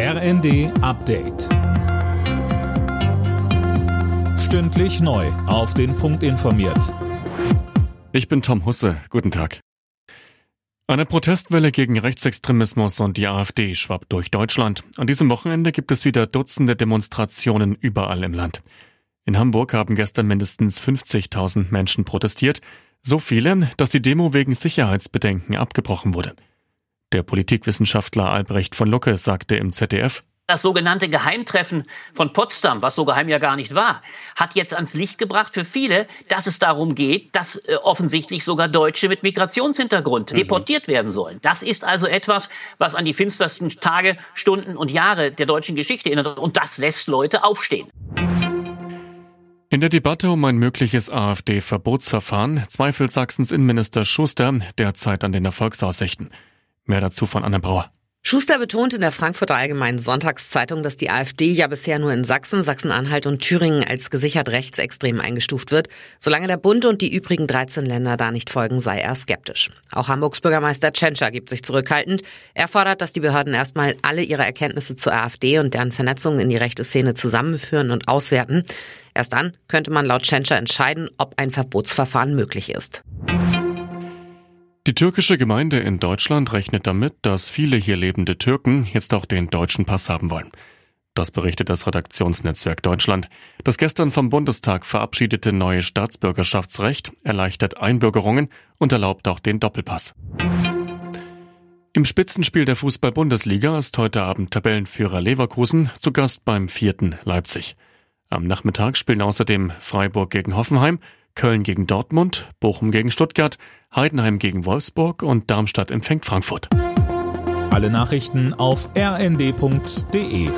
RND Update. Stündlich neu. Auf den Punkt informiert. Ich bin Tom Husse. Guten Tag. Eine Protestwelle gegen Rechtsextremismus und die AfD schwappt durch Deutschland. An diesem Wochenende gibt es wieder Dutzende Demonstrationen überall im Land. In Hamburg haben gestern mindestens 50.000 Menschen protestiert. So viele, dass die Demo wegen Sicherheitsbedenken abgebrochen wurde. Der Politikwissenschaftler Albrecht von Lucke sagte im ZDF, das sogenannte Geheimtreffen von Potsdam, was so geheim ja gar nicht war, hat jetzt ans Licht gebracht für viele, dass es darum geht, dass äh, offensichtlich sogar Deutsche mit Migrationshintergrund mhm. deportiert werden sollen. Das ist also etwas, was an die finstersten Tage, Stunden und Jahre der deutschen Geschichte erinnert. Und das lässt Leute aufstehen. In der Debatte um ein mögliches AfD-Verbotsverfahren zweifelt Sachsens Innenminister Schuster derzeit an den Erfolgsaussichten. Mehr dazu von Anne Brauer. Schuster betont in der Frankfurter Allgemeinen Sonntagszeitung, dass die AfD ja bisher nur in Sachsen, Sachsen-Anhalt und Thüringen als gesichert rechtsextrem eingestuft wird. Solange der Bund und die übrigen 13 Länder da nicht folgen, sei er skeptisch. Auch Hamburgs Bürgermeister Tschentscher gibt sich zurückhaltend. Er fordert, dass die Behörden erstmal alle ihre Erkenntnisse zur AfD und deren Vernetzung in die rechte Szene zusammenführen und auswerten. Erst dann könnte man laut Tschentscher entscheiden, ob ein Verbotsverfahren möglich ist. Die türkische Gemeinde in Deutschland rechnet damit, dass viele hier lebende Türken jetzt auch den deutschen Pass haben wollen. Das berichtet das Redaktionsnetzwerk Deutschland. Das gestern vom Bundestag verabschiedete neue Staatsbürgerschaftsrecht erleichtert Einbürgerungen und erlaubt auch den Doppelpass. Im Spitzenspiel der Fußball-Bundesliga ist heute Abend Tabellenführer Leverkusen zu Gast beim vierten Leipzig. Am Nachmittag spielen außerdem Freiburg gegen Hoffenheim, Köln gegen Dortmund, Bochum gegen Stuttgart, Heidenheim gegen Wolfsburg und Darmstadt empfängt Frankfurt. Alle Nachrichten auf rnd.de